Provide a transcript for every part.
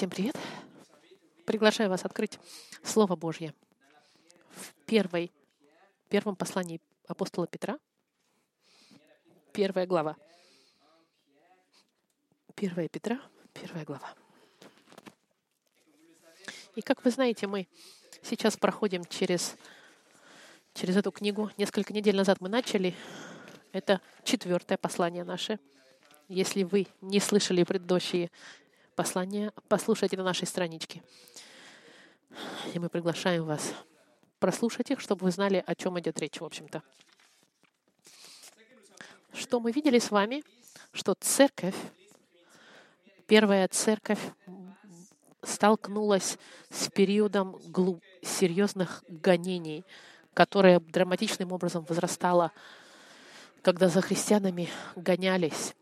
Всем привет! Приглашаю вас открыть Слово Божье в первой, первом послании апостола Петра, первая глава. Первая Петра, первая глава. И как вы знаете, мы сейчас проходим через, через эту книгу. Несколько недель назад мы начали. Это четвертое послание наше. Если вы не слышали предыдущие послание послушайте на нашей страничке. И мы приглашаем вас прослушать их, чтобы вы знали, о чем идет речь, в общем-то. Что мы видели с вами, что церковь, первая церковь столкнулась с периодом глуб, серьезных гонений, которое драматичным образом возрастало, когда за христианами гонялись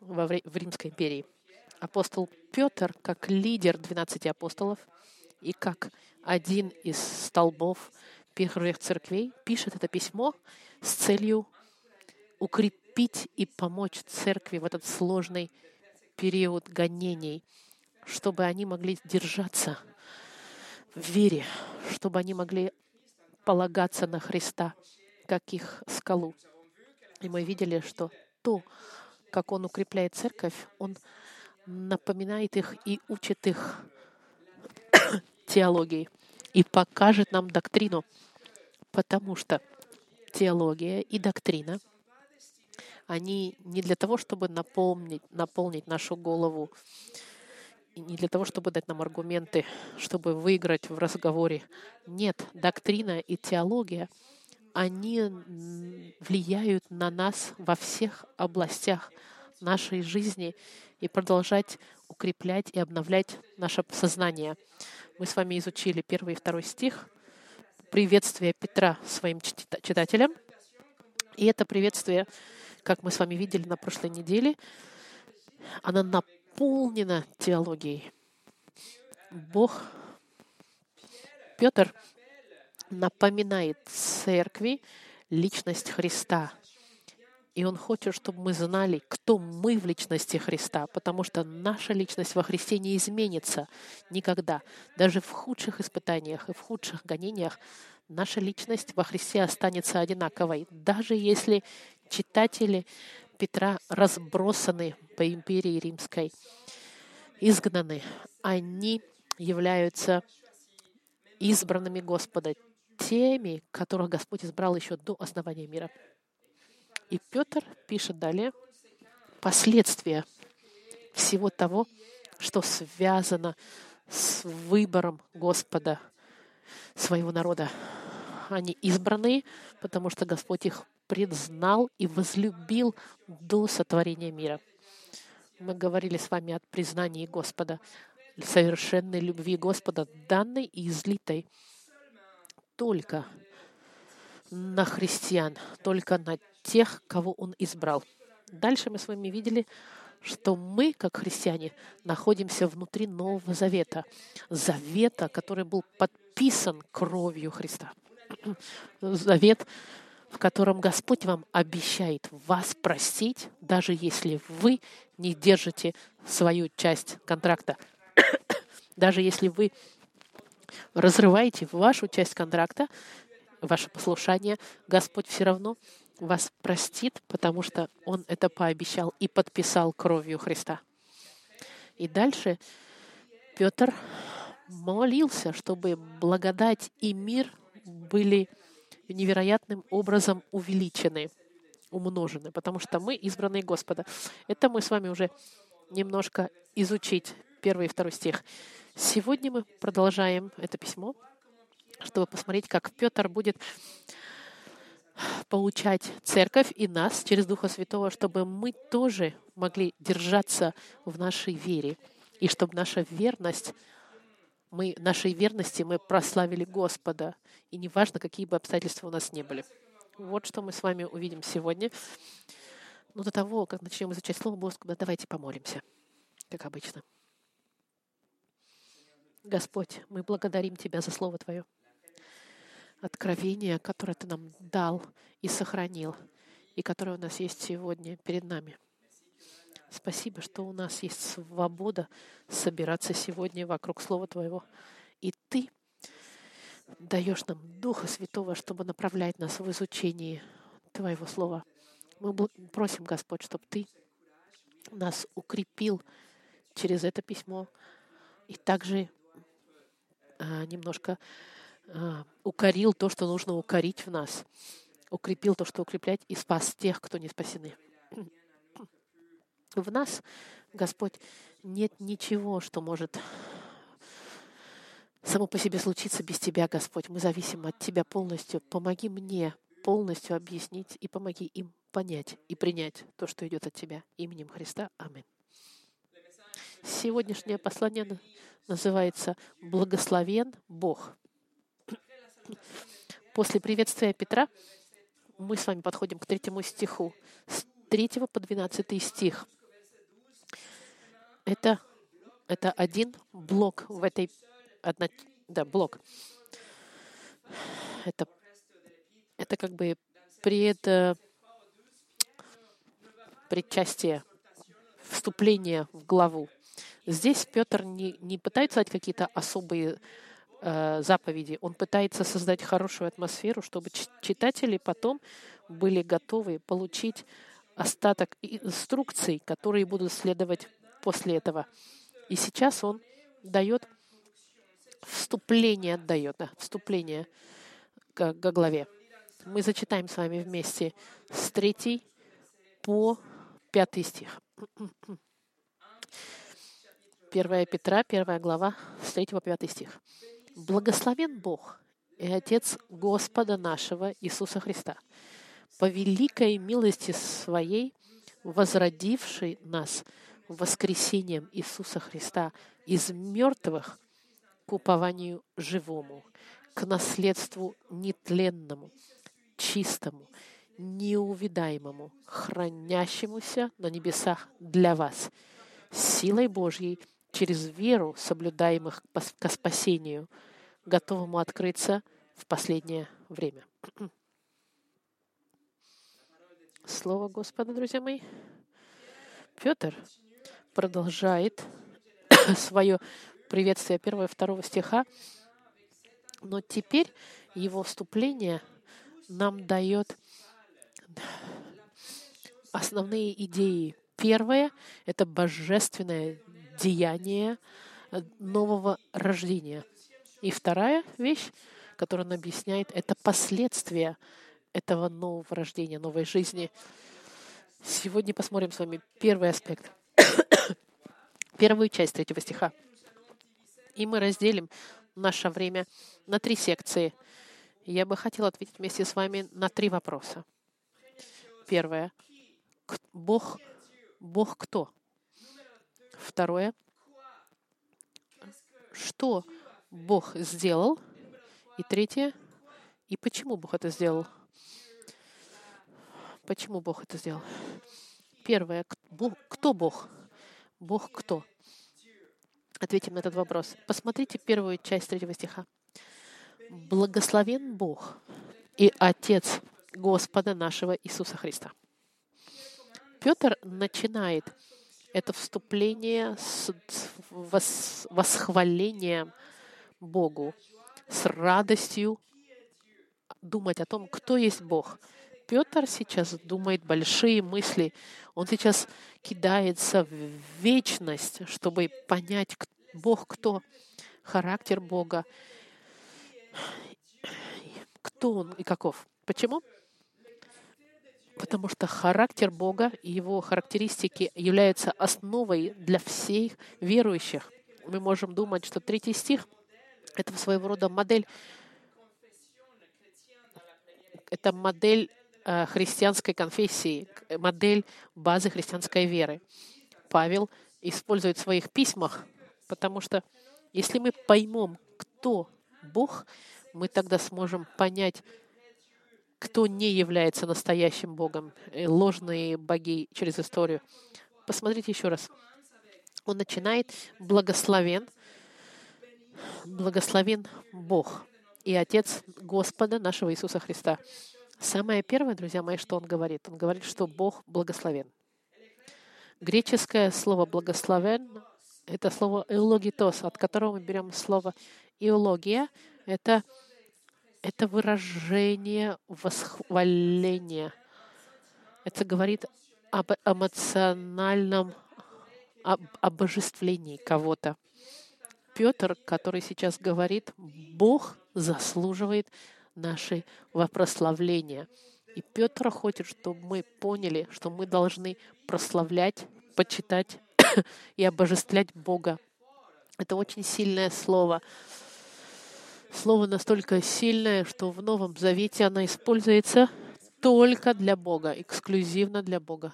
во, в Римской империи апостол Петр, как лидер 12 апостолов и как один из столбов первых церквей, пишет это письмо с целью укрепить и помочь церкви в этот сложный период гонений, чтобы они могли держаться в вере, чтобы они могли полагаться на Христа, как их скалу. И мы видели, что то, как Он укрепляет церковь, Он напоминает их и учит их теологии и покажет нам доктрину, потому что теология и доктрина, они не для того, чтобы наполнить, наполнить нашу голову, и не для того, чтобы дать нам аргументы, чтобы выиграть в разговоре. Нет, доктрина и теология, они влияют на нас во всех областях нашей жизни и продолжать укреплять и обновлять наше сознание. Мы с вами изучили первый и второй стих, приветствие Петра своим читателям. И это приветствие, как мы с вами видели на прошлой неделе, оно наполнено теологией. Бог, Петр напоминает церкви личность Христа, и Он хочет, чтобы мы знали, кто мы в личности Христа, потому что наша личность во Христе не изменится никогда. Даже в худших испытаниях и в худших гонениях наша личность во Христе останется одинаковой. Даже если читатели Петра разбросаны по империи римской, изгнаны, они являются избранными Господа, теми, которых Господь избрал еще до основания мира. И Петр пишет далее последствия всего того, что связано с выбором Господа, своего народа. Они избранные, потому что Господь их предзнал и возлюбил до сотворения мира. Мы говорили с вами о признании Господа, совершенной любви Господа, данной и излитой только на христиан, только на тех, кого Он избрал. Дальше мы с вами видели, что мы, как христиане, находимся внутри Нового Завета. Завета, который был подписан кровью Христа. Завет, в котором Господь вам обещает вас простить, даже если вы не держите свою часть контракта. даже если вы разрываете вашу часть контракта, ваше послушание, Господь все равно вас простит, потому что Он это пообещал и подписал кровью Христа. И дальше Петр молился, чтобы благодать и мир были невероятным образом увеличены, умножены, потому что мы избранные Господа. Это мы с вами уже немножко изучить первый и второй стих. Сегодня мы продолжаем это письмо, чтобы посмотреть, как Петр будет получать церковь и нас через Духа Святого, чтобы мы тоже могли держаться в нашей вере, и чтобы наша верность, мы, нашей верности мы прославили Господа, и неважно, какие бы обстоятельства у нас не были. Вот что мы с вами увидим сегодня. Но до того, как начнем изучать Слово Господа, давайте помолимся, как обычно. Господь, мы благодарим Тебя за Слово Твое откровение, которое Ты нам дал и сохранил, и которое у нас есть сегодня перед нами. Спасибо, что у нас есть свобода собираться сегодня вокруг Слова Твоего. И Ты даешь нам Духа Святого, чтобы направлять нас в изучении Твоего Слова. Мы просим, Господь, чтобы Ты нас укрепил через это письмо и также а, немножко укорил то, что нужно укорить в нас, укрепил то, что укреплять, и спас тех, кто не спасены. В нас, Господь, нет ничего, что может само по себе случиться без Тебя, Господь. Мы зависим от Тебя полностью. Помоги мне полностью объяснить и помоги им понять и принять то, что идет от Тебя. Именем Христа. Аминь. Сегодняшнее послание называется «Благословен Бог». После приветствия Петра мы с вами подходим к третьему стиху. С 3 по 12 стих. Это, это один блок в этой... Одна, да, блок. Это, это как бы пред, предчастие, вступление в главу. Здесь Петр не, не пытается дать какие-то особые э, заповеди, он пытается создать хорошую атмосферу, чтобы читатели потом были готовы получить остаток инструкций, которые будут следовать после этого. И сейчас он дает вступление, отдает, да, вступление к, к главе. Мы зачитаем с вами вместе с 3 по 5 стих. 1 Петра, 1 глава, с 3 по 5 стих. «Благословен Бог и Отец Господа нашего Иисуса Христа, по великой милости Своей, возродивший нас воскресением Иисуса Христа из мертвых к упованию живому, к наследству нетленному, чистому, неувидаемому, хранящемуся на небесах для вас, силой Божьей — через веру соблюдаемых к спасению, готовому открыться в последнее время. Слово Господа, друзья мои. Петр продолжает свое приветствие первого и второго стиха, но теперь его вступление нам дает основные идеи. Первое — это божественное деяние нового рождения. И вторая вещь, которую он объясняет, это последствия этого нового рождения, новой жизни. Сегодня посмотрим с вами первый аспект, первую часть третьего стиха. И мы разделим наше время на три секции. Я бы хотела ответить вместе с вами на три вопроса. Первое. Бог, Бог кто? Второе. Что Бог сделал? И третье. И почему Бог это сделал? Почему Бог это сделал? Первое. Кто Бог? Бог кто? Ответим на этот вопрос. Посмотрите первую часть третьего стиха. «Благословен Бог и Отец Господа нашего Иисуса Христа». Петр начинает это вступление с восхвалением Богу, с радостью думать о том, кто есть Бог. Петр сейчас думает большие мысли. Он сейчас кидается в вечность, чтобы понять, Бог кто, характер Бога, кто Он и каков. Почему? потому что характер Бога и его характеристики являются основой для всех верующих. Мы можем думать, что третий стих — это своего рода модель, это модель э, христианской конфессии, модель базы христианской веры. Павел использует в своих письмах, потому что если мы поймем, кто Бог, мы тогда сможем понять, кто не является настоящим Богом, э, ложные боги через историю. Посмотрите еще раз. Он начинает благословен, благословен Бог и Отец Господа нашего Иисуса Христа. Самое первое, друзья мои, что он говорит? Он говорит, что Бог благословен. Греческое слово «благословен» — это слово «эологитос», от которого мы берем слово «иология». Это, это выражение восхваления. Это говорит об эмоциональном об обожествлении кого-то. Петр, который сейчас говорит, Бог заслуживает нашей прославления. И Петр хочет, чтобы мы поняли, что мы должны прославлять, почитать и обожествлять Бога. Это очень сильное слово. Слово настолько сильное, что в Новом Завете оно используется только для Бога, эксклюзивно для Бога.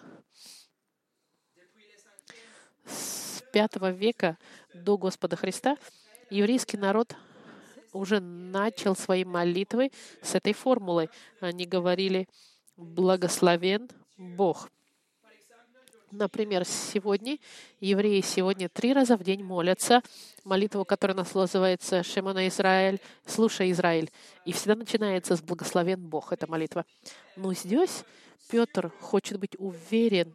С V века до Господа Христа еврейский народ уже начал свои молитвы с этой формулой. Они говорили «Благословен Бог». Например, сегодня евреи сегодня три раза в день молятся молитву, которая нас называется «Шемана Израиль», «Слушай, Израиль». И всегда начинается с «Благословен Бог» эта молитва. Но здесь Петр хочет быть уверен,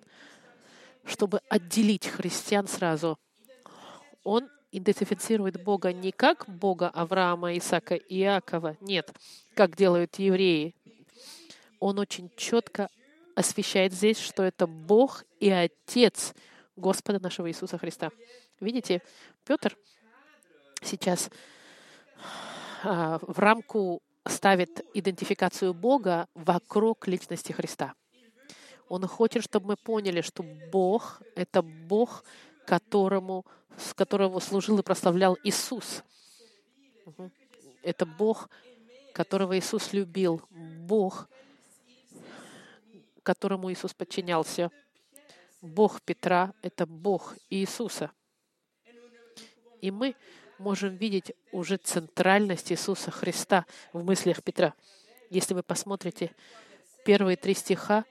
чтобы отделить христиан сразу. Он идентифицирует Бога не как Бога Авраама, Исаака и Иакова, нет, как делают евреи. Он очень четко освещает здесь, что это Бог и Отец Господа нашего Иисуса Христа. Видите, Петр сейчас а, в рамку ставит идентификацию Бога вокруг личности Христа. Он хочет, чтобы мы поняли, что Бог — это Бог, которому, с которого служил и прославлял Иисус. Это Бог, которого Иисус любил. Бог, которому Иисус подчинялся. Бог Петра — это Бог Иисуса. И мы можем видеть уже центральность Иисуса Христа в мыслях Петра. Если вы посмотрите первые три стиха,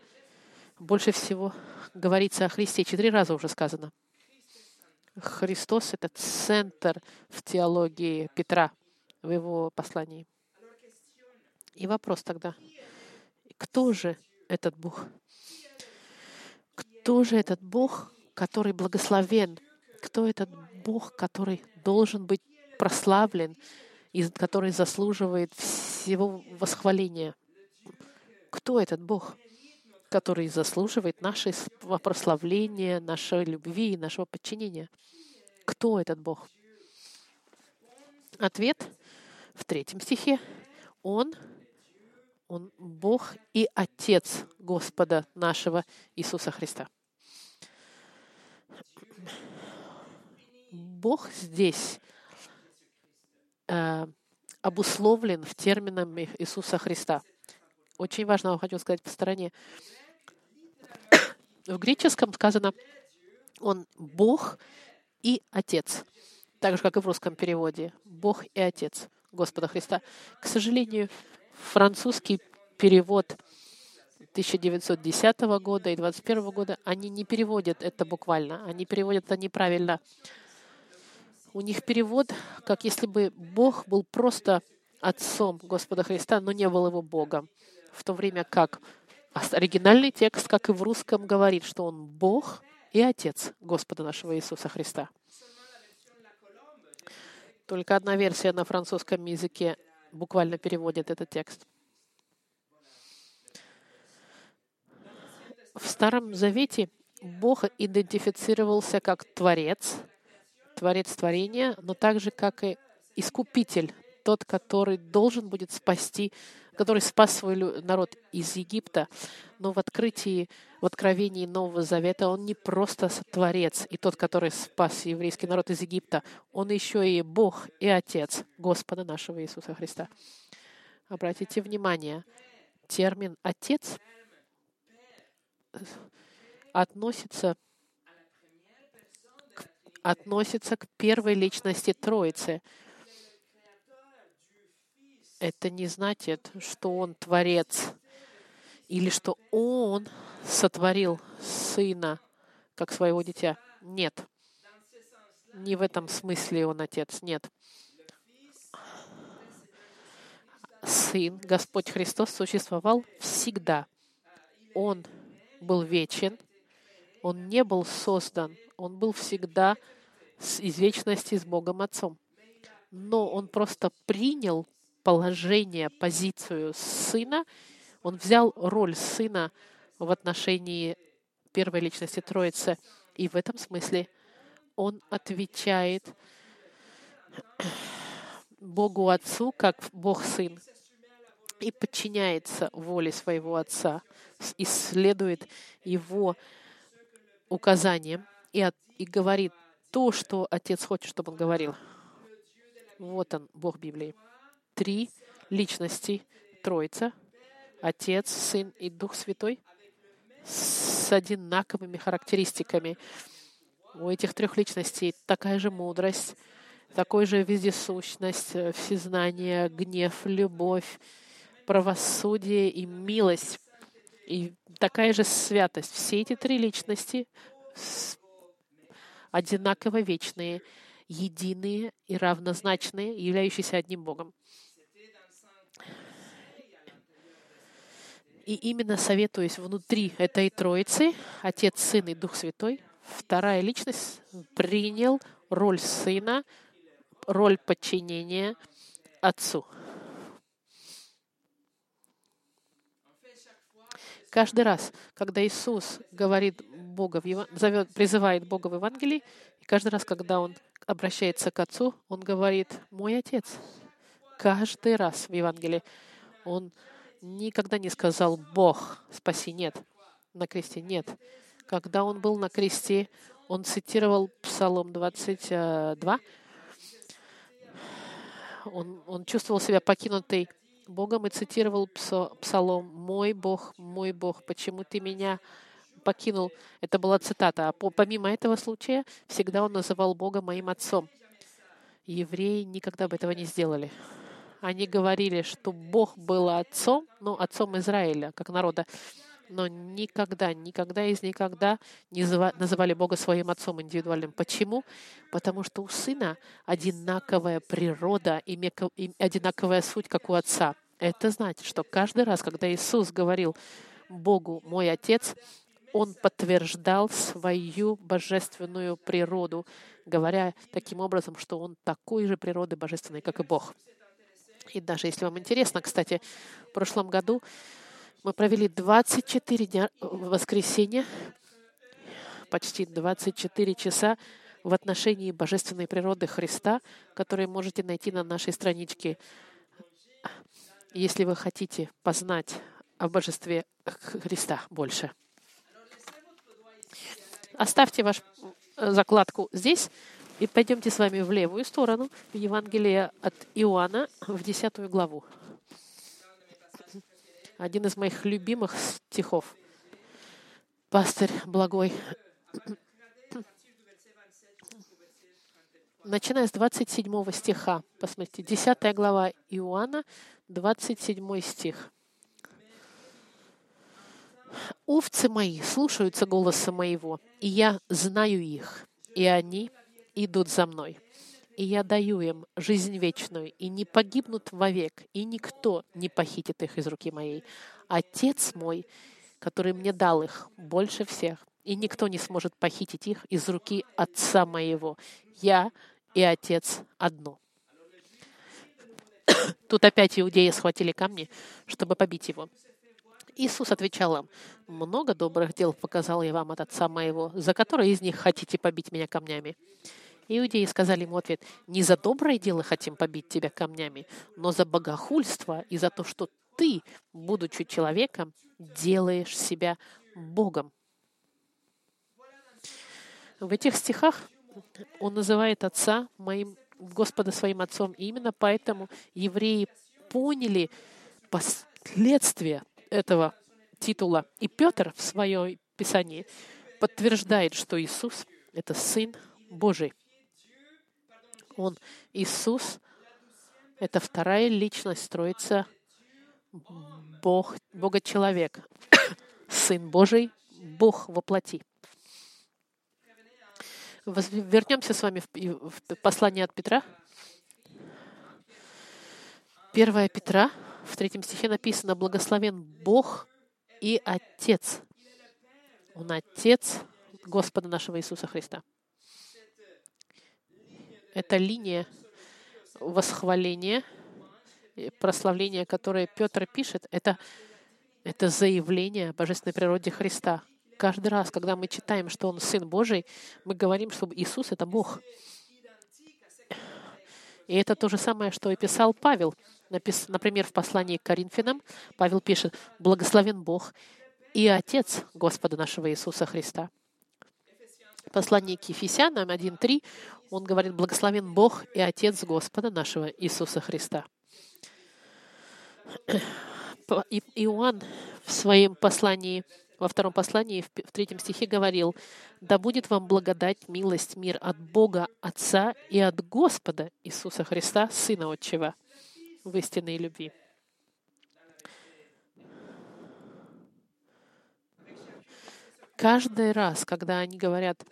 больше всего говорится о Христе. Четыре раза уже сказано. Христос — это центр в теологии Петра, в его послании. И вопрос тогда, кто же этот Бог? Кто же этот Бог, который благословен? Кто этот Бог, который должен быть прославлен и который заслуживает всего восхваления? Кто этот Бог, который заслуживает нашего прославления, нашей любви и нашего подчинения? Кто этот Бог? Ответ в третьем стихе. Он он Бог и Отец Господа нашего Иисуса Христа. Бог здесь э, обусловлен в терминами Иисуса Христа. Очень важно, я хочу сказать по стороне. В греческом сказано, он Бог и Отец. Так же, как и в русском переводе. Бог и Отец Господа Христа. К сожалению, французский перевод 1910 года и 21 года, они не переводят это буквально, они переводят это неправильно. У них перевод, как если бы Бог был просто отцом Господа Христа, но не был его Богом. В то время как оригинальный текст, как и в русском, говорит, что он Бог и Отец Господа нашего Иисуса Христа. Только одна версия на французском языке буквально переводит этот текст. В Старом Завете Бог идентифицировался как Творец, Творец творения, но также как и Искупитель, тот, который должен будет спасти, который спас свой народ из Египта. Но в открытии, в откровении Нового Завета он не просто Творец и тот, который спас еврейский народ из Египта, он еще и Бог и Отец Господа нашего Иисуса Христа. Обратите внимание, термин «отец» относится относится к первой личности Троицы — это не значит, что Он Творец или что Он сотворил Сына как своего дитя. Нет. Не в этом смысле Он Отец. Нет. Сын, Господь Христос, существовал всегда. Он был вечен, Он не был создан. Он был всегда из вечности с Богом Отцом. Но он просто принял положение, позицию сына. Он взял роль сына в отношении первой личности Троицы. И в этом смысле он отвечает Богу Отцу, как Бог Сын, и подчиняется воле своего Отца, исследует Его указаниям и, от, и говорит то, что Отец хочет, чтобы Он говорил. Вот он, Бог Библии. Три личности Троица, Отец, Сын и Дух Святой с одинаковыми характеристиками. У этих трех личностей такая же мудрость, такой же вездесущность, э, всезнание, гнев, любовь, правосудие и милость. И такая же святость. Все эти три личности одинаково вечные, единые и равнозначные, являющиеся одним Богом. И именно советуясь внутри этой Троицы, Отец, Сын и Дух Святой, вторая личность принял роль Сына, роль подчинения Отцу. Каждый раз, когда Иисус говорит Бога, зовет, призывает Бога в Евангелии, и каждый раз, когда Он обращается к Отцу, Он говорит «Мой Отец». Каждый раз в Евангелии Он никогда не сказал «Бог, спаси». Нет. На кресте нет. Когда Он был на кресте, Он цитировал Псалом 22, он, он чувствовал себя покинутой Богом и цитировал псалом «Мой Бог, мой Бог, почему ты меня покинул?» Это была цитата. А помимо этого случая, всегда он называл Бога моим отцом. Евреи никогда бы этого не сделали. Они говорили, что Бог был отцом, ну, отцом Израиля, как народа но никогда, никогда из никогда не называли Бога своим отцом индивидуальным. Почему? Потому что у сына одинаковая природа и одинаковая суть, как у отца. Это значит, что каждый раз, когда Иисус говорил Богу «мой Отец», он подтверждал свою божественную природу, говоря таким образом, что он такой же природы божественной, как и Бог. И даже если вам интересно, кстати, в прошлом году мы провели 24 дня воскресенья, почти 24 часа в отношении божественной природы Христа, которые можете найти на нашей страничке. Если вы хотите познать о божестве Христа больше. Оставьте вашу закладку здесь и пойдемте с вами в левую сторону, в Евангелие от Иоанна, в 10 главу один из моих любимых стихов. Пастырь благой. Начиная с 27 стиха. Посмотрите, 10 глава Иоанна, 27 стих. «Овцы мои слушаются голоса моего, и я знаю их, и они идут за мной и я даю им жизнь вечную, и не погибнут вовек, и никто не похитит их из руки моей. Отец мой, который мне дал их больше всех, и никто не сможет похитить их из руки Отца моего. Я и Отец одно. Тут опять иудеи схватили камни, чтобы побить его. Иисус отвечал им, «Много добрых дел показал я вам от Отца моего, за которые из них хотите побить меня камнями?» Иудеи сказали ему ответ, «Не за доброе дело хотим побить тебя камнями, но за богохульство и за то, что ты, будучи человеком, делаешь себя Богом». В этих стихах он называет Отца моим, Господа своим Отцом. И именно поэтому евреи поняли последствия этого титула. И Петр в своем Писании подтверждает, что Иисус — это Сын Божий. Он Иисус, это вторая личность строится Бог, Бога-человек, Сын Божий, Бог во плоти. Вернемся с вами в послание от Петра. 1 Петра, в третьем стихе написано «Благословен Бог и Отец». Он Отец Господа нашего Иисуса Христа. Это линия восхваления, прославления, которое Петр пишет, это, это заявление о божественной природе Христа. Каждый раз, когда мы читаем, что Он Сын Божий, мы говорим, что Иисус — это Бог. И это то же самое, что и писал Павел. Например, в послании к Коринфянам Павел пишет «Благословен Бог и Отец Господа нашего Иисуса Христа». В послании к Ефесянам 1.3 он говорит «Благословен Бог и Отец Господа нашего Иисуса Христа». Иоанн в своем послании во втором послании, в третьем стихе говорил, «Да будет вам благодать, милость, мир от Бога Отца и от Господа Иисуса Христа, Сына Отчего, в истинной любви». Каждый раз, когда они говорят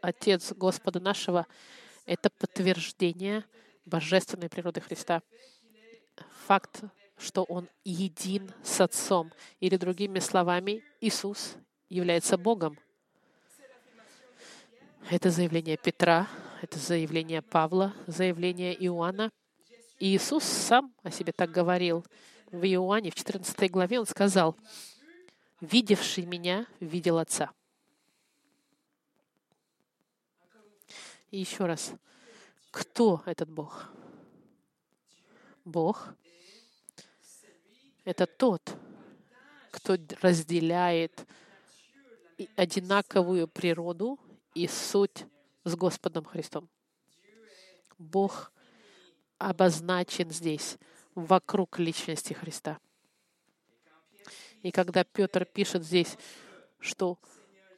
«Отец Господа нашего», это подтверждение божественной природы Христа. Факт что Он един с Отцом. Или другими словами, Иисус является Богом. Это заявление Петра, это заявление Павла, заявление Иоанна. И Иисус сам о себе так говорил. В Иоанне, в 14 главе, Он сказал, «Видевший меня, видел Отца». И еще раз, кто этот Бог? Бог это тот, кто разделяет одинаковую природу и суть с Господом Христом. Бог обозначен здесь, вокруг личности Христа. И когда Петр пишет здесь, что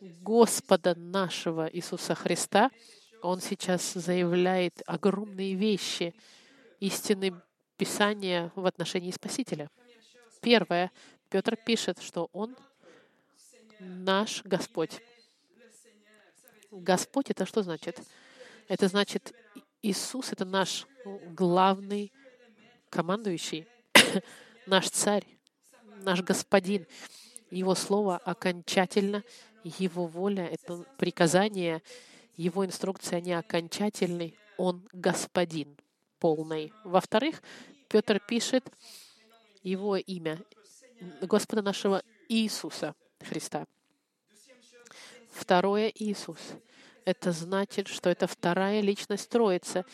Господа нашего Иисуса Христа, он сейчас заявляет огромные вещи, истины Писания в отношении Спасителя — Первое, Петр пишет, что Он наш Господь. Господь это что значит? Это значит, Иисус это наш главный командующий, наш царь, наш господин. Его слово окончательно, его воля — это приказание, его инструкции, они окончательны. Он господин полный. Во-вторых, Петр пишет, его имя, Господа нашего Иисуса Христа. Второе — Иисус. Это значит, что это вторая личность Троицы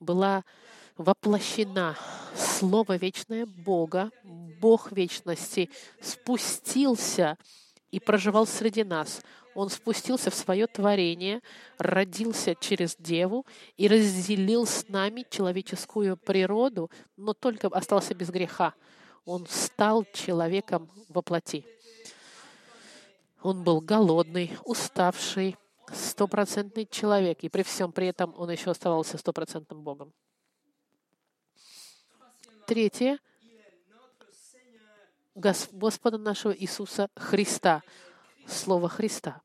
была воплощена. Слово вечное Бога, Бог вечности, спустился и проживал среди нас. Он спустился в свое творение, родился через Деву и разделил с нами человеческую природу, но только остался без греха. Он стал человеком во плоти. Он был голодный, уставший, стопроцентный человек, и при всем при этом он еще оставался стопроцентным Богом. Третье — Господа нашего Иисуса Христа. Слово Христа.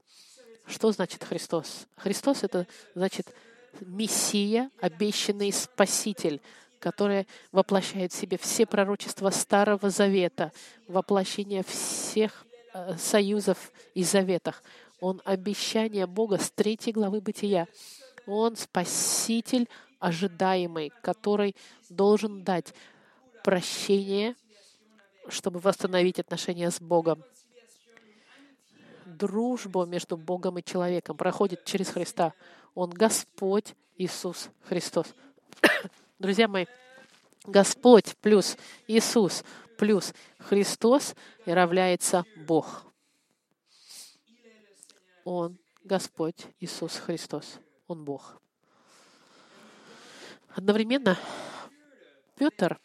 Что значит Христос? Христос — это значит Мессия, обещанный Спаситель, которое воплощает в себе все пророчества Старого Завета, воплощение всех э, союзов и заветах. Он обещание Бога с третьей главы Бытия. Он спаситель ожидаемый, который должен дать прощение, чтобы восстановить отношения с Богом. Дружба между Богом и человеком проходит через Христа. Он Господь Иисус Христос. Друзья мои, Господь плюс Иисус плюс Христос равняется Бог. Он Господь Иисус Христос. Он Бог. Одновременно Петр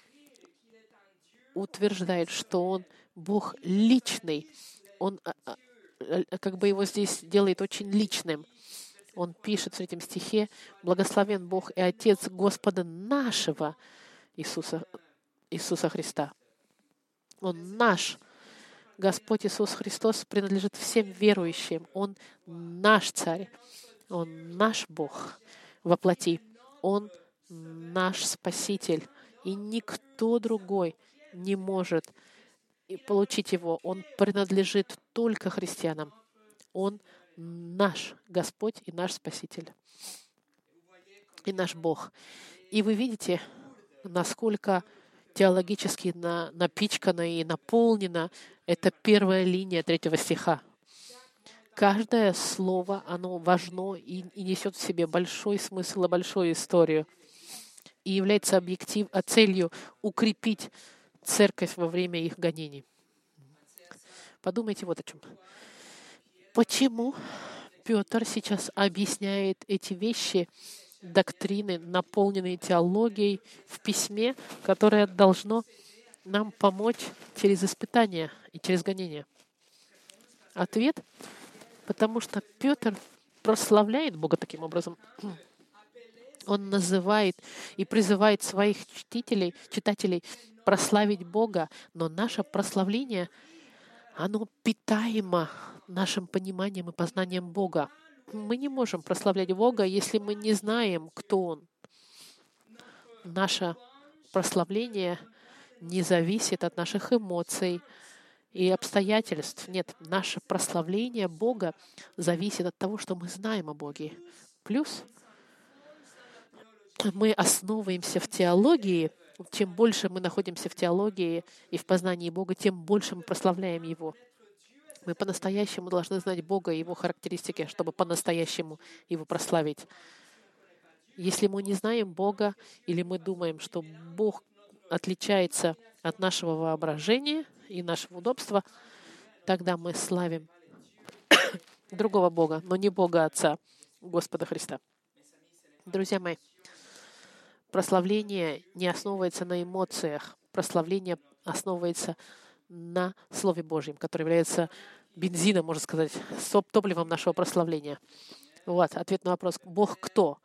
утверждает, что он Бог личный. Он а, а, как бы его здесь делает очень личным. Он пишет в третьем стихе, «Благословен Бог и Отец Господа нашего Иисуса, Иисуса Христа». Он наш. Господь Иисус Христос принадлежит всем верующим. Он наш Царь. Он наш Бог во плоти. Он наш Спаситель. И никто другой не может получить его. Он принадлежит только христианам. Он наш Господь и наш Спаситель, и наш Бог. И вы видите, насколько теологически на, напичкана и наполнена эта первая линия третьего стиха. Каждое слово, оно важно и, и несет в себе большой смысл и большую историю и является объектив, а целью укрепить церковь во время их гонений. Подумайте вот о чем. Почему Петр сейчас объясняет эти вещи, доктрины, наполненные теологией в письме, которое должно нам помочь через испытания и через гонения? Ответ — потому что Петр прославляет Бога таким образом. Он называет и призывает своих читателей, читателей прославить Бога, но наше прославление, оно питаемо нашим пониманием и познанием Бога. Мы не можем прославлять Бога, если мы не знаем, кто Он. Наше прославление не зависит от наших эмоций и обстоятельств. Нет, наше прославление Бога зависит от того, что мы знаем о Боге. Плюс мы основываемся в теологии, чем больше мы находимся в теологии и в познании Бога, тем больше мы прославляем Его. Мы по-настоящему должны знать Бога и Его характеристики, чтобы по-настоящему Его прославить. Если мы не знаем Бога, или мы думаем, что Бог отличается от нашего воображения и нашего удобства, тогда мы славим другого Бога, но не Бога Отца, Господа Христа. Друзья мои, прославление не основывается на эмоциях. Прославление основывается на Слове Божьем, которое является бензином, можно сказать, топливом нашего прославления. Вот, ответ на вопрос. Бог кто?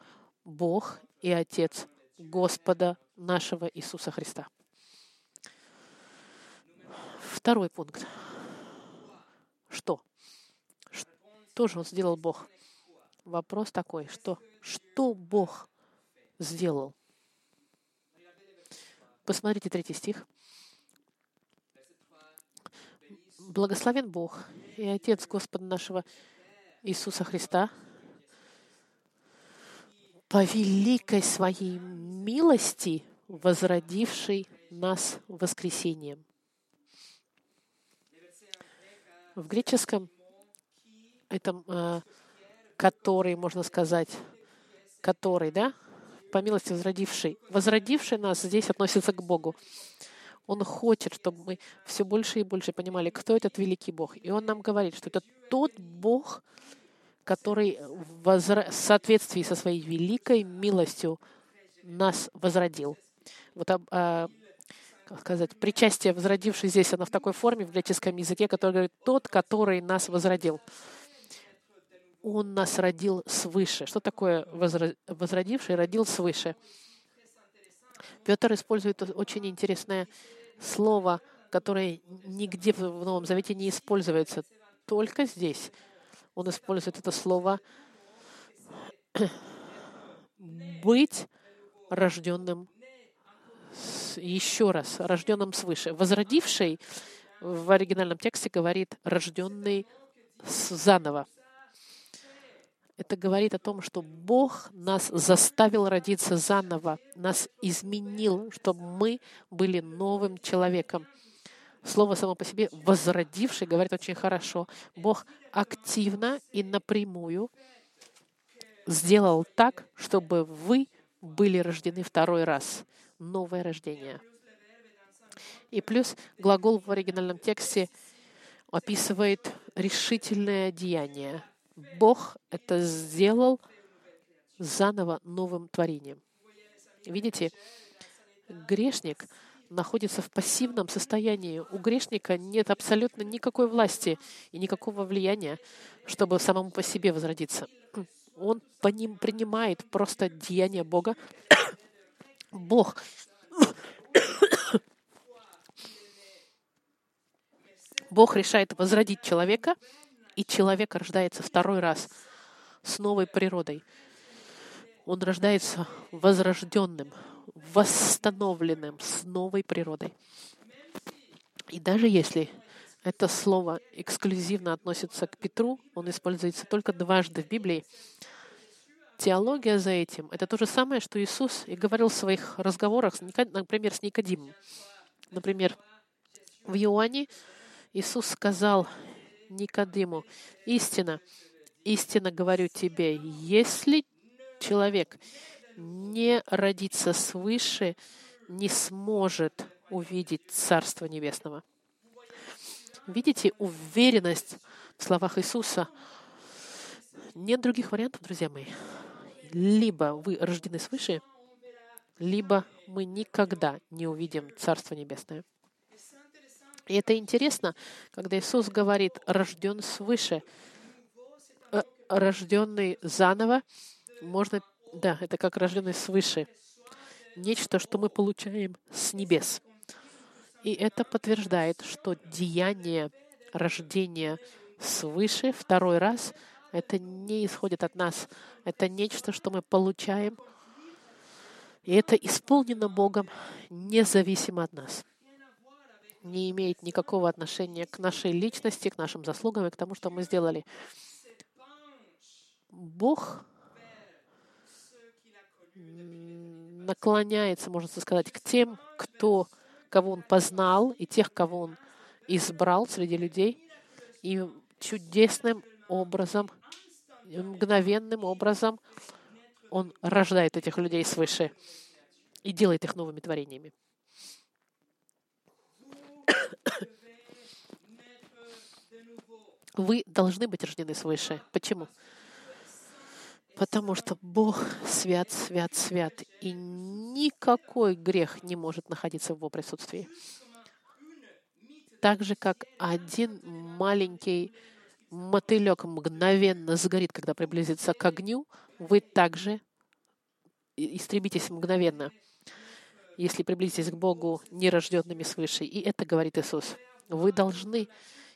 Бог и Отец Господа нашего Иисуса Христа. Второй пункт. Что? Что же он сделал Бог? Вопрос такой, что, что Бог сделал? Посмотрите третий стих. Благословен Бог и Отец Господа нашего Иисуса Христа, по великой своей милости, возродивший нас воскресением. В греческом этом, э, который, можно сказать, который, да, по милости возродивший. Возродивший нас здесь относится к Богу. Он хочет, чтобы мы все больше и больше понимали, кто этот великий Бог. И Он нам говорит, что это тот Бог, который в соответствии со своей великой милостью нас возродил. Вот а, как сказать, причастие, возродившее здесь, оно в такой форме в греческом языке, который говорит «тот, который нас возродил». Он нас родил свыше. Что такое возродивший? Родил свыше. Петр использует очень интересное слово, которое нигде в Новом Завете не используется. Только здесь он использует это слово «быть рожденным еще раз, рожденным свыше. Возродивший в оригинальном тексте говорит рожденный заново. Это говорит о том, что Бог нас заставил родиться заново, нас изменил, чтобы мы были новым человеком. Слово само по себе «возродивший» говорит очень хорошо. Бог активно и напрямую сделал так, чтобы вы были рождены второй раз новое рождение. И плюс глагол в оригинальном тексте описывает решительное деяние. Бог это сделал заново новым творением. Видите, грешник находится в пассивном состоянии. У грешника нет абсолютно никакой власти и никакого влияния, чтобы самому по себе возродиться. Он по ним принимает просто деяние Бога Бог Бог решает возродить человека, и человек рождается второй раз с новой природой. Он рождается возрожденным, восстановленным, с новой природой. И даже если Это слово эксклюзивно относится к Петру. Он используется только дважды в Библии. Теология за этим — это то же самое, что Иисус и говорил в своих разговорах, например, с Никодимом. Например, в Иоанне Иисус сказал Никодиму, «Истина, истинно говорю тебе, если человек не родится свыше, не сможет увидеть Царство Небесного». Видите уверенность в словах Иисуса? Нет других вариантов, друзья мои. Либо вы рождены свыше, либо мы никогда не увидим Царство Небесное. И это интересно, когда Иисус говорит «рожден свыше», э, рожденный заново, можно, да, это как рожденный свыше, нечто, что мы получаем с небес. И это подтверждает, что деяние рождения свыше второй раз это не исходит от нас. Это нечто, что мы получаем. И это исполнено Богом независимо от нас не имеет никакого отношения к нашей личности, к нашим заслугам и к тому, что мы сделали. Бог наклоняется, можно сказать, к тем, кто, кого Он познал, и тех, кого Он избрал среди людей, и чудесным образом, мгновенным образом Он рождает этих людей свыше и делает их новыми творениями. Вы должны быть рождены свыше. Почему? Потому что Бог свят, свят, свят, и никакой грех не может находиться в Его присутствии. Так же, как один маленький мотылек мгновенно сгорит, когда приблизится к огню, вы также истребитесь мгновенно, если приблизитесь к Богу нерожденными свыше. И это говорит Иисус. Вы должны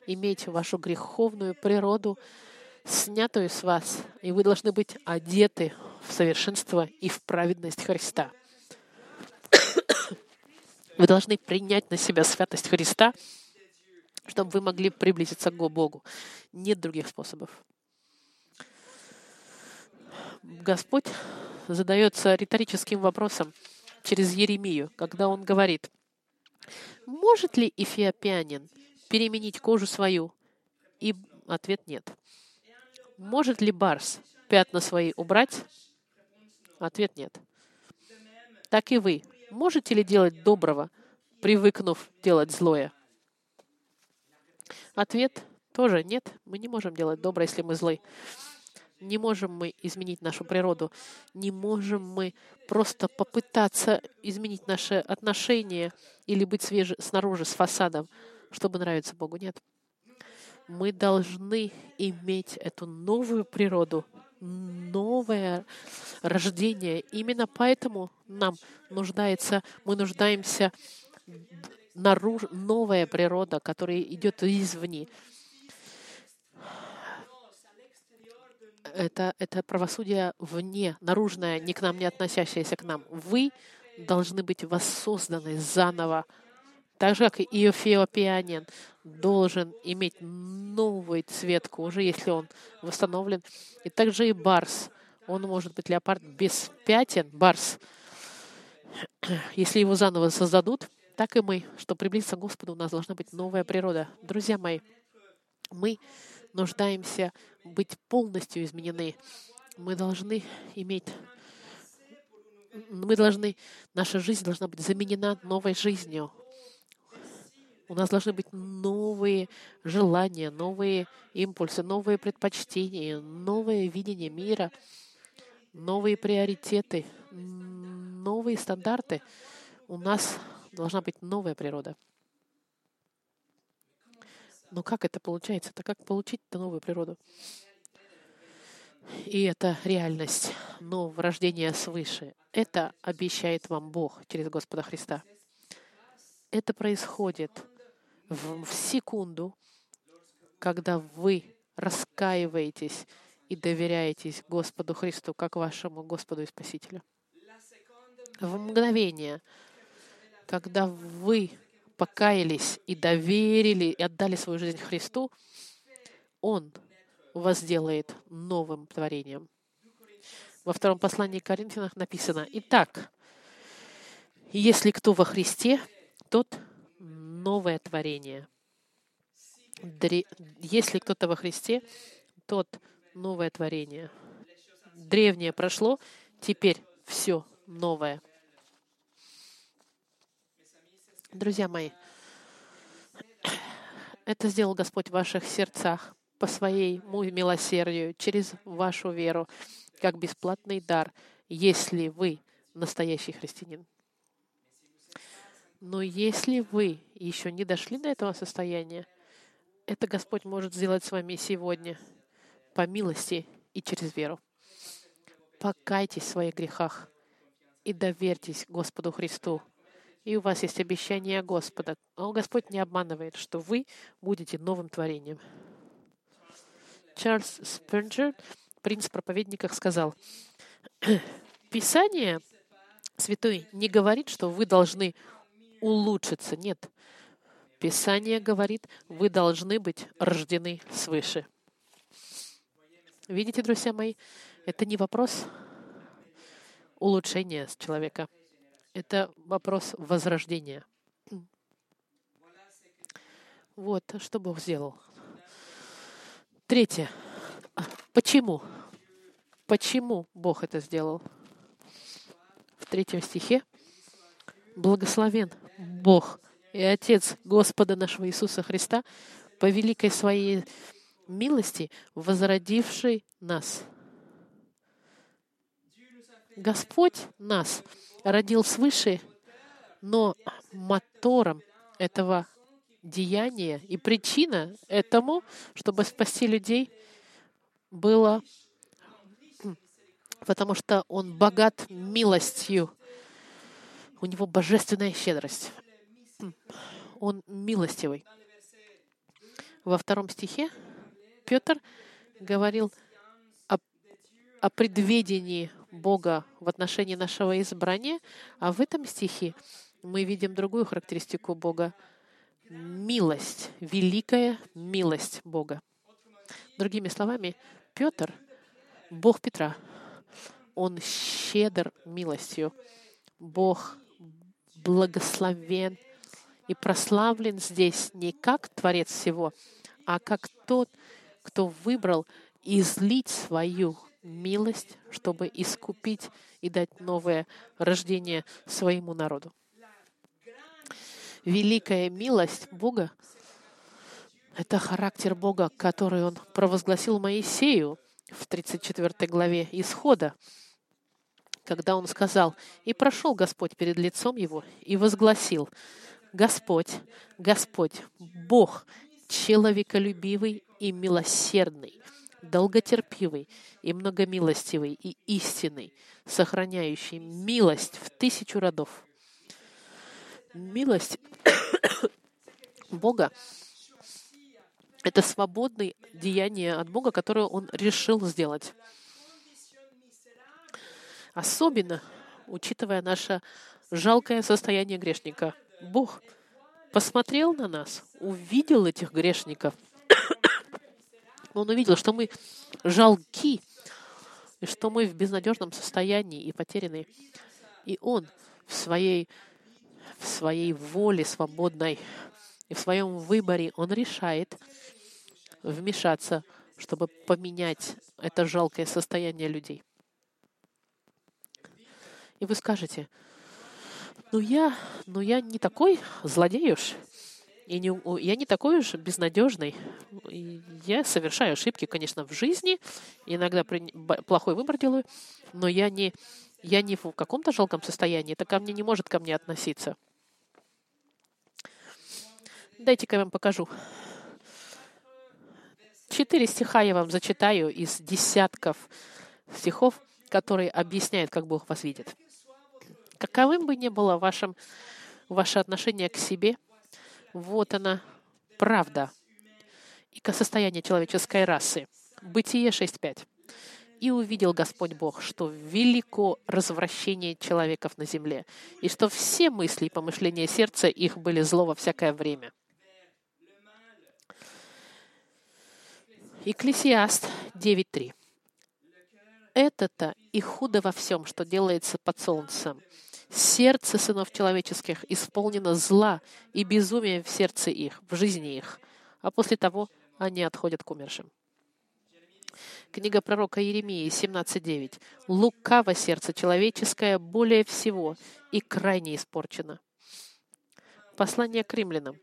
иметь вашу греховную природу, снятую с вас, и вы должны быть одеты в совершенство и в праведность Христа. Вы должны принять на себя святость Христа, чтобы вы могли приблизиться к Богу. Нет других способов. Господь задается риторическим вопросом через Еремию, когда он говорит, «Может ли эфиопянин переменить кожу свою? И ответ нет. Может ли барс пятна свои убрать? Ответ нет. Так и вы. Можете ли делать доброго, привыкнув делать злое? Ответ тоже нет. Мы не можем делать доброе, если мы злы. Не можем мы изменить нашу природу. Не можем мы просто попытаться изменить наши отношения или быть свеже, снаружи с фасадом чтобы нравиться Богу. Нет. Мы должны иметь эту новую природу, новое рождение. Именно поэтому нам нуждается, мы нуждаемся наружу, новая природа, которая идет извне. Это, это правосудие вне, наружное, не к нам, не относящееся к нам. Вы должны быть воссозданы заново так же, как и эфиопианин должен иметь новую цвет кожи, если он восстановлен. И также и барс. Он может быть леопард без пятен, барс. Если его заново создадут, так и мы, что приблизиться к Господу, у нас должна быть новая природа. Друзья мои, мы нуждаемся быть полностью изменены. Мы должны иметь мы должны, наша жизнь должна быть заменена новой жизнью. У нас должны быть новые желания, новые импульсы, новые предпочтения, новое видение мира, новые приоритеты, новые стандарты. У нас должна быть новая природа. Но как это получается? Это как получить новую природу? И это реальность нового рождения свыше. Это обещает вам Бог через Господа Христа. Это происходит в, в секунду, когда вы раскаиваетесь и доверяетесь Господу Христу как вашему Господу и Спасителю. В мгновение, когда вы покаялись и доверили, и отдали свою жизнь Христу, Он вас сделает новым творением. Во втором послании к Коринфянам написано, «Итак, если кто во Христе, тот новое творение. Если кто-то во Христе, тот новое творение. Древнее прошло, теперь все новое. Друзья мои, это сделал Господь в ваших сердцах по своему милосердию, через вашу веру, как бесплатный дар, если вы настоящий христианин. Но если вы еще не дошли до этого состояния, это Господь может сделать с вами сегодня по милости и через веру. Покайтесь в своих грехах и доверьтесь Господу Христу. И у вас есть обещание Господа. А Господь не обманывает, что вы будете новым творением. Чарльз Спенджер, принц проповедников, сказал, Писание Святой не говорит, что вы должны улучшиться. Нет. Писание говорит, вы должны быть рождены свыше. Видите, друзья мои, это не вопрос улучшения человека. Это вопрос возрождения. Вот, что Бог сделал. Третье. Почему? Почему Бог это сделал? В третьем стихе благословен Бог и Отец Господа нашего Иисуса Христа по великой своей милости, возродивший нас. Господь нас родил свыше, но мотором этого деяния и причина этому, чтобы спасти людей, было потому что Он богат милостью. У Него божественная щедрость. Он милостивый. Во втором стихе Петр говорил о, о предведении Бога в отношении нашего избрания, а в этом стихе мы видим другую характеристику Бога — милость, великая милость Бога. Другими словами, Петр, Бог Петра, он щедр милостью. Бог благословен и прославлен здесь не как Творец всего, а как тот, кто выбрал излить свою милость, чтобы искупить и дать новое рождение своему народу. Великая милость Бога — это характер Бога, который Он провозгласил Моисею в 34 главе Исхода, когда он сказал, «И прошел Господь перед лицом его и возгласил, Господь, Господь, Бог, человеколюбивый и милосердный, долготерпивый и многомилостивый и истинный, сохраняющий милость в тысячу родов. Милость Бога — это свободное деяние от Бога, которое Он решил сделать. Особенно, учитывая наше жалкое состояние грешника. Бог посмотрел на нас, увидел этих грешников — он увидел, что мы жалки, и что мы в безнадежном состоянии и потеряны. И Он в своей, в своей воле свободной и в своем выборе Он решает вмешаться, чтобы поменять это жалкое состояние людей. И вы скажете, ну я, ну я не такой злодей уж. И не, я не такой уж безнадежный. Я совершаю ошибки, конечно, в жизни. Иногда при, плохой выбор делаю. Но я не, я не в каком-то жалком состоянии. Это ко мне не может ко мне относиться. Дайте-ка я вам покажу. Четыре стиха я вам зачитаю из десятков стихов, которые объясняют, как Бог вас видит. Каковым бы ни было вашим, ваше отношение к себе — вот она, правда и состояние человеческой расы. Бытие 6.5. И увидел Господь Бог, что велико развращение человеков на земле, и что все мысли и помышления сердца их были зло во всякое время. Экклесиаст 9.3. Это-то и худо во всем, что делается под солнцем. Сердце сынов человеческих исполнено зла и безумия в сердце их, в жизни их, а после того они отходят к умершим. Книга пророка Иеремии 17.9. «Лукаво сердце человеческое более всего и крайне испорчено». Послание к римлянам.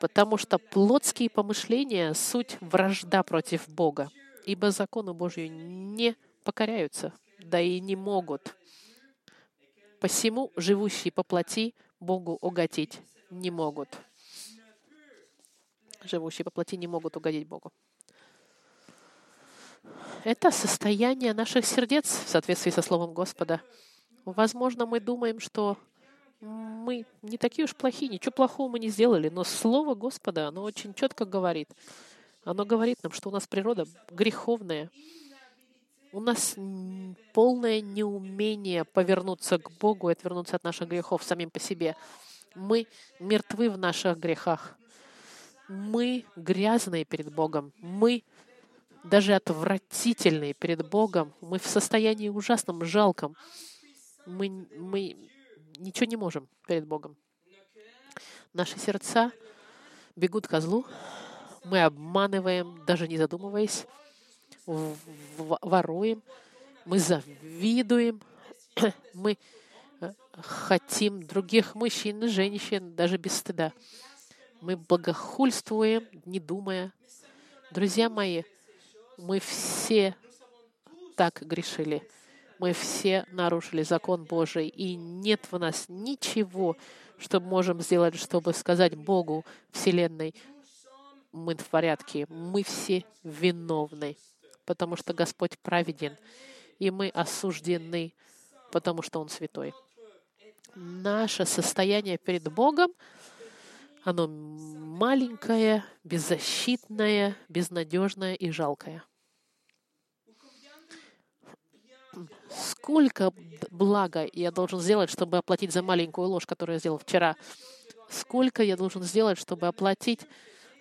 «Потому что плотские помышления — суть вражда против Бога, ибо закону Божию не покоряются, да и не могут. Посему живущие по плоти Богу угодить не могут». Живущие по плоти не могут угодить Богу это состояние наших сердец в соответствии со Словом Господа. Возможно, мы думаем, что мы не такие уж плохие, ничего плохого мы не сделали, но Слово Господа, оно очень четко говорит. Оно говорит нам, что у нас природа греховная. У нас полное неумение повернуться к Богу и отвернуться от наших грехов самим по себе. Мы мертвы в наших грехах. Мы грязные перед Богом. Мы даже отвратительные перед Богом. Мы в состоянии ужасном, жалком. Мы, мы ничего не можем перед Богом. Наши сердца бегут к злу. Мы обманываем, даже не задумываясь, воруем, мы завидуем, мы э, хотим других мужчин и женщин даже без стыда. Мы богохульствуем, не думая. Друзья мои, мы все так грешили. Мы все нарушили закон Божий, и нет в нас ничего, что можем сделать, чтобы сказать Богу, Вселенной, мы в порядке, мы все виновны, потому что Господь праведен, и мы осуждены, потому что Он святой. Наше состояние перед Богом, оно маленькое, беззащитное, безнадежное и жалкое. Сколько блага я должен сделать, чтобы оплатить за маленькую ложь, которую я сделал вчера? Сколько я должен сделать, чтобы оплатить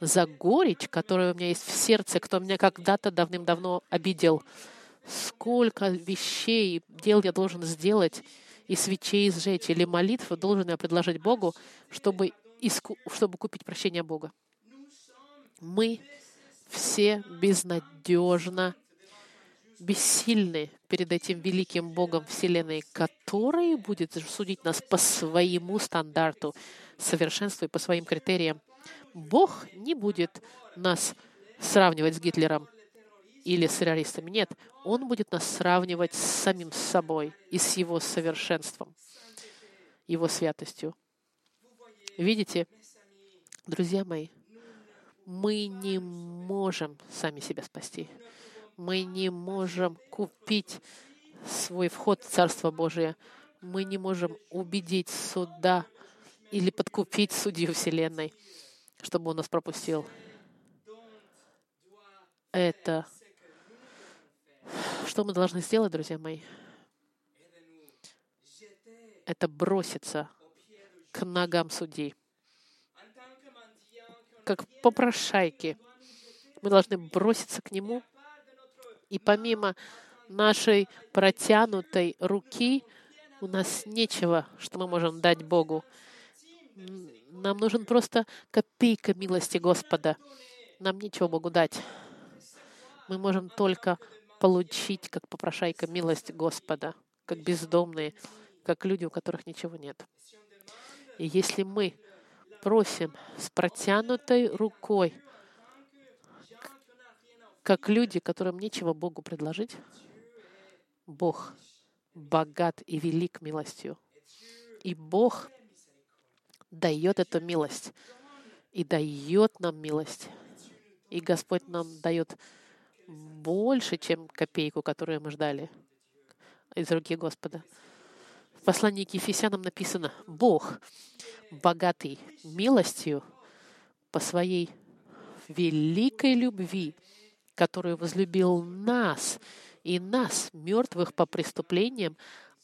за горечь, которая у меня есть в сердце, кто меня когда-то давным-давно обидел? Сколько вещей, дел я должен сделать, и свечей сжечь, или молитвы должен я предложить Богу, чтобы, иску, чтобы купить прощение Бога? Мы все безнадежно бессильны перед этим великим Богом Вселенной, который будет судить нас по своему стандарту совершенства и по своим критериям. Бог не будет нас сравнивать с Гитлером или с террористами. Нет, Он будет нас сравнивать с самим собой и с Его совершенством, Его святостью. Видите, друзья мои, мы не можем сами себя спасти мы не можем купить свой вход в Царство Божие. Мы не можем убедить суда или подкупить судью Вселенной, чтобы он нас пропустил. Это что мы должны сделать, друзья мои? Это броситься к ногам судей. Как попрошайки. Мы должны броситься к нему и помимо нашей протянутой руки у нас нечего, что мы можем дать Богу. Нам нужен просто копейка милости Господа. Нам нечего Богу дать. Мы можем только получить, как попрошайка, милость Господа, как бездомные, как люди, у которых ничего нет. И если мы просим с протянутой рукой, как люди, которым нечего Богу предложить, Бог богат и велик милостью. И Бог дает эту милость. И дает нам милость. И Господь нам дает больше, чем копейку, которую мы ждали из руки Господа. В послании к Ефесянам написано, Бог, богатый милостью по своей великой любви, который возлюбил нас и нас, мертвых по преступлениям,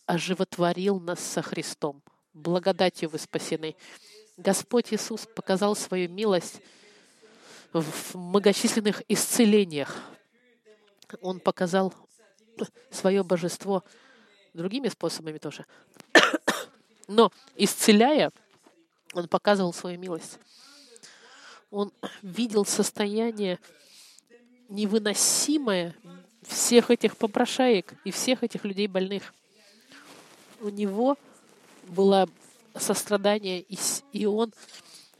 оживотворил нас со Христом. Благодатью вы спасены. Господь Иисус показал свою милость в многочисленных исцелениях. Он показал свое божество другими способами тоже. Но исцеляя, он показывал свою милость. Он видел состояние невыносимое всех этих попрошаек и всех этих людей больных. У него было сострадание, и он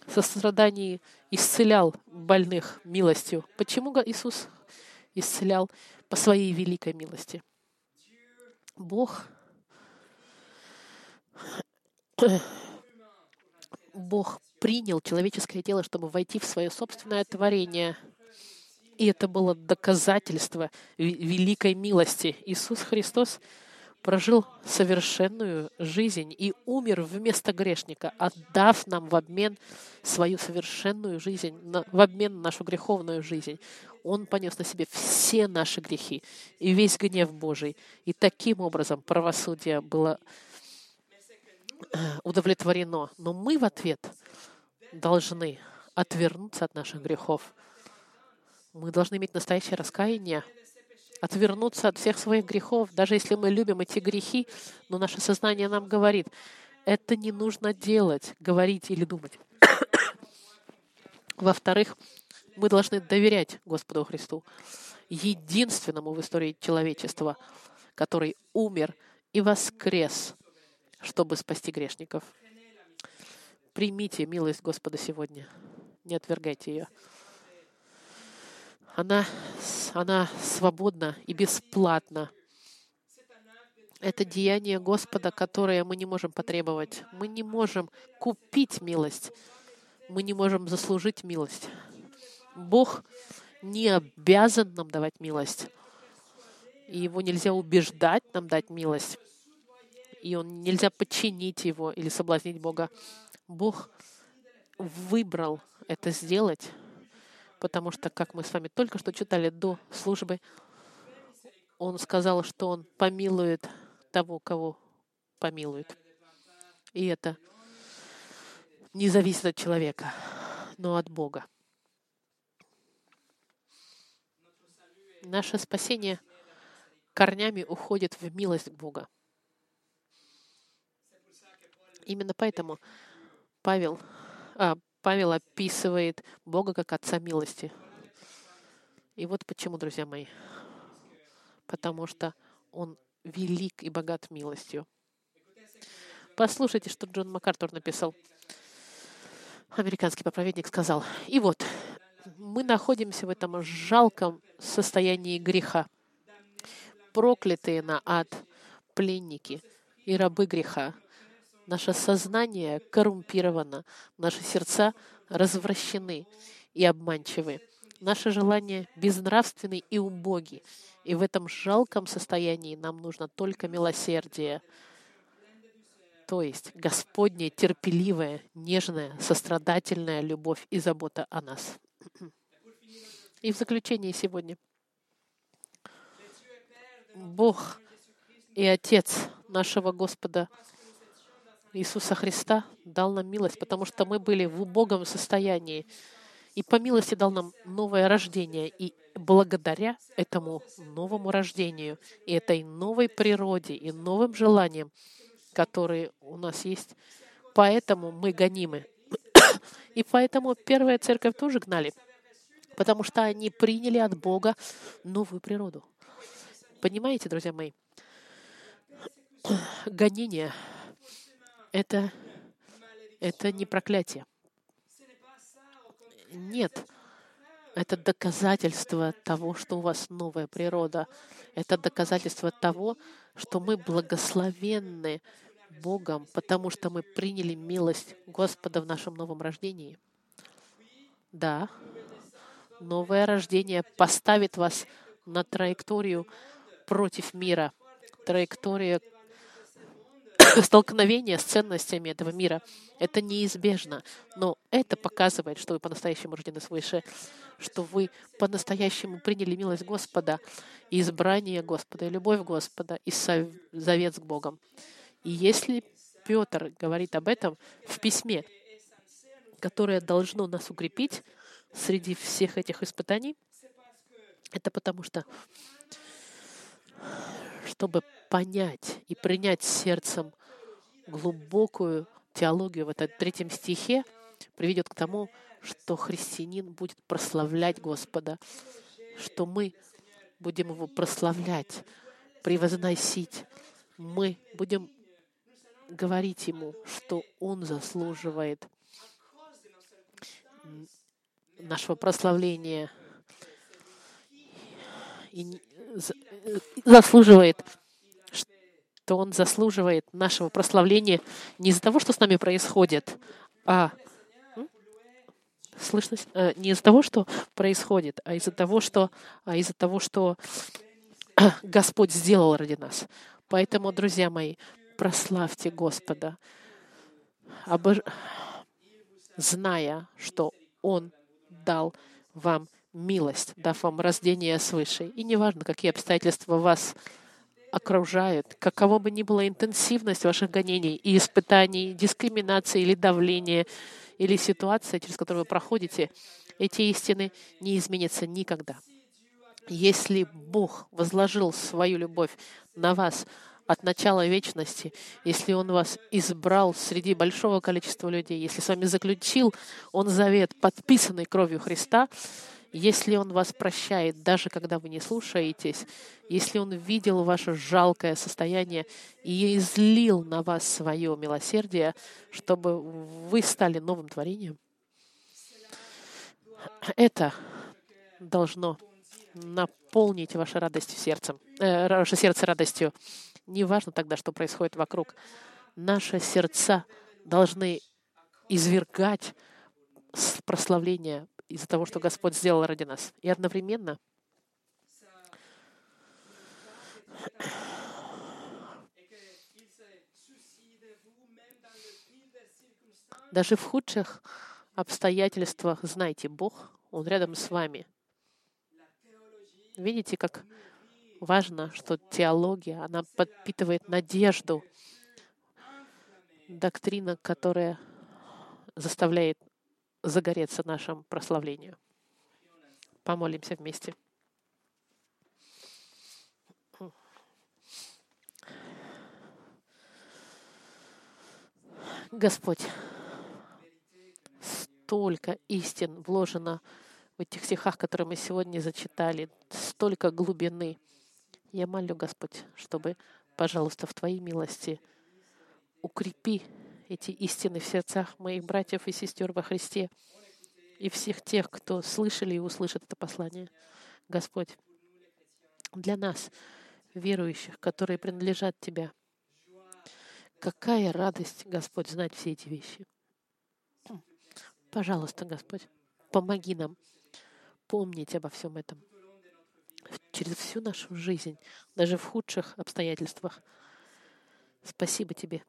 сострадание исцелял больных милостью. Почему Иисус исцелял по своей великой милости? Бог Бог принял человеческое тело, чтобы войти в свое собственное творение. И это было доказательство великой милости. Иисус Христос прожил совершенную жизнь и умер вместо грешника, отдав нам в обмен свою совершенную жизнь, в обмен на нашу греховную жизнь. Он понес на себе все наши грехи и весь гнев Божий. И таким образом правосудие было э, удовлетворено. Но мы в ответ должны отвернуться от наших грехов. Мы должны иметь настоящее раскаяние, отвернуться от всех своих грехов, даже если мы любим эти грехи, но наше сознание нам говорит, это не нужно делать, говорить или думать. Во-вторых, мы должны доверять Господу Христу, единственному в истории человечества, который умер и воскрес, чтобы спасти грешников. Примите милость Господа сегодня. Не отвергайте ее. Она, она свободна и бесплатна. Это деяние Господа, которое мы не можем потребовать. Мы не можем купить милость. Мы не можем заслужить милость. Бог не обязан нам давать милость. И его нельзя убеждать нам дать милость. И он нельзя подчинить его или соблазнить Бога. Бог выбрал это сделать потому что, как мы с вами только что читали до службы, он сказал, что он помилует того, кого помилует. И это не зависит от человека, но от Бога. Наше спасение корнями уходит в милость Бога. Именно поэтому Павел, а, Павел описывает Бога как Отца милости. И вот почему, друзья мои. Потому что Он велик и богат милостью. Послушайте, что Джон МакАртур написал. Американский проповедник сказал, и вот, мы находимся в этом жалком состоянии греха. Проклятые на ад, пленники и рабы греха, Наше сознание коррумпировано, наши сердца развращены и обманчивы. Наши желания безнравственны и убоги. И в этом жалком состоянии нам нужно только милосердие, то есть Господняя терпеливая, нежная, сострадательная любовь и забота о нас. И в заключение сегодня. Бог и Отец нашего Господа Иисуса Христа дал нам милость, потому что мы были в убогом состоянии. И по милости дал нам новое рождение. И благодаря этому новому рождению, и этой новой природе, и новым желаниям, которые у нас есть, поэтому мы гонимы. И поэтому первая церковь тоже гнали, потому что они приняли от Бога новую природу. Понимаете, друзья мои? Гонение это, это не проклятие. Нет, это доказательство того, что у вас новая природа. Это доказательство того, что мы благословенны Богом, потому что мы приняли милость Господа в нашем новом рождении. Да, новое рождение поставит вас на траекторию против мира, траектория столкновение с ценностями этого мира. Это неизбежно. Но это показывает, что вы по-настоящему рождены свыше, что вы по-настоящему приняли милость Господа, и избрание Господа, и любовь Господа, и завет с Богом. И если Петр говорит об этом в письме, которое должно нас укрепить среди всех этих испытаний, это потому что, чтобы понять и принять сердцем глубокую теологию в этом третьем стихе, приведет к тому, что христианин будет прославлять Господа, что мы будем его прославлять, превозносить. Мы будем говорить ему, что он заслуживает нашего прославления и заслуживает, что он заслуживает нашего прославления не из-за того, что с нами происходит, а слышно, э, не из-за того, что происходит, а из-за того, что, а из-за того, что Господь сделал ради нас. Поэтому, друзья мои, прославьте Господа, обож... зная, что Он дал вам милость, дав вам рождение свыше. И неважно, какие обстоятельства вас окружают, каково бы ни была интенсивность ваших гонений и испытаний, дискриминации или давления, или ситуация, через которую вы проходите, эти истины не изменятся никогда. Если Бог возложил свою любовь на вас от начала вечности, если Он вас избрал среди большого количества людей, если с вами заключил Он завет, подписанный кровью Христа, если Он вас прощает, даже когда вы не слушаетесь, если Он видел ваше жалкое состояние и излил на вас свое милосердие, чтобы вы стали новым творением, это должно наполнить ваше радость сердцем, э, ваше сердце радостью. Не важно тогда, что происходит вокруг. Наши сердца должны извергать прославление из-за того, что Господь сделал ради нас. И одновременно даже в худших обстоятельствах, знайте, Бог, Он рядом с вами. Видите, как важно, что теология, она подпитывает надежду, доктрина, которая заставляет загореться нашим прославлению. Помолимся вместе. Господь, столько истин вложено в этих стихах, которые мы сегодня зачитали, столько глубины. Я молю, Господь, чтобы, пожалуйста, в Твоей милости укрепи эти истины в сердцах моих братьев и сестер во Христе и всех тех, кто слышали и услышат это послание. Господь, для нас, верующих, которые принадлежат Тебя, какая радость, Господь, знать все эти вещи. Пожалуйста, Господь, помоги нам помнить обо всем этом через всю нашу жизнь, даже в худших обстоятельствах. Спасибо Тебе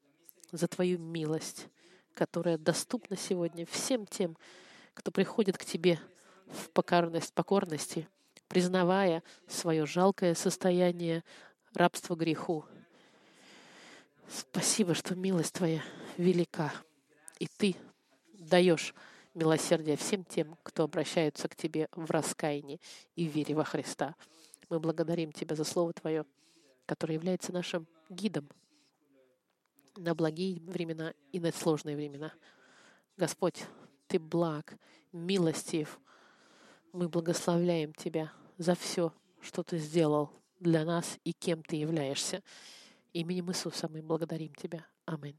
за Твою милость, которая доступна сегодня всем тем, кто приходит к Тебе в покорность, покорности, признавая свое жалкое состояние рабства греху. Спасибо, что милость Твоя велика, и Ты даешь милосердие всем тем, кто обращаются к Тебе в раскаянии и вере во Христа. Мы благодарим Тебя за Слово Твое, которое является нашим гидом на благие времена и на сложные времена. Господь, Ты благ, милостив. Мы благословляем Тебя за все, что Ты сделал для нас и кем Ты являешься. Именем Иисуса мы благодарим Тебя. Аминь.